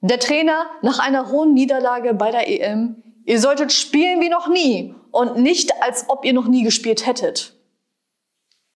Der Trainer nach einer hohen Niederlage bei der EM, ihr solltet spielen wie noch nie und nicht als ob ihr noch nie gespielt hättet.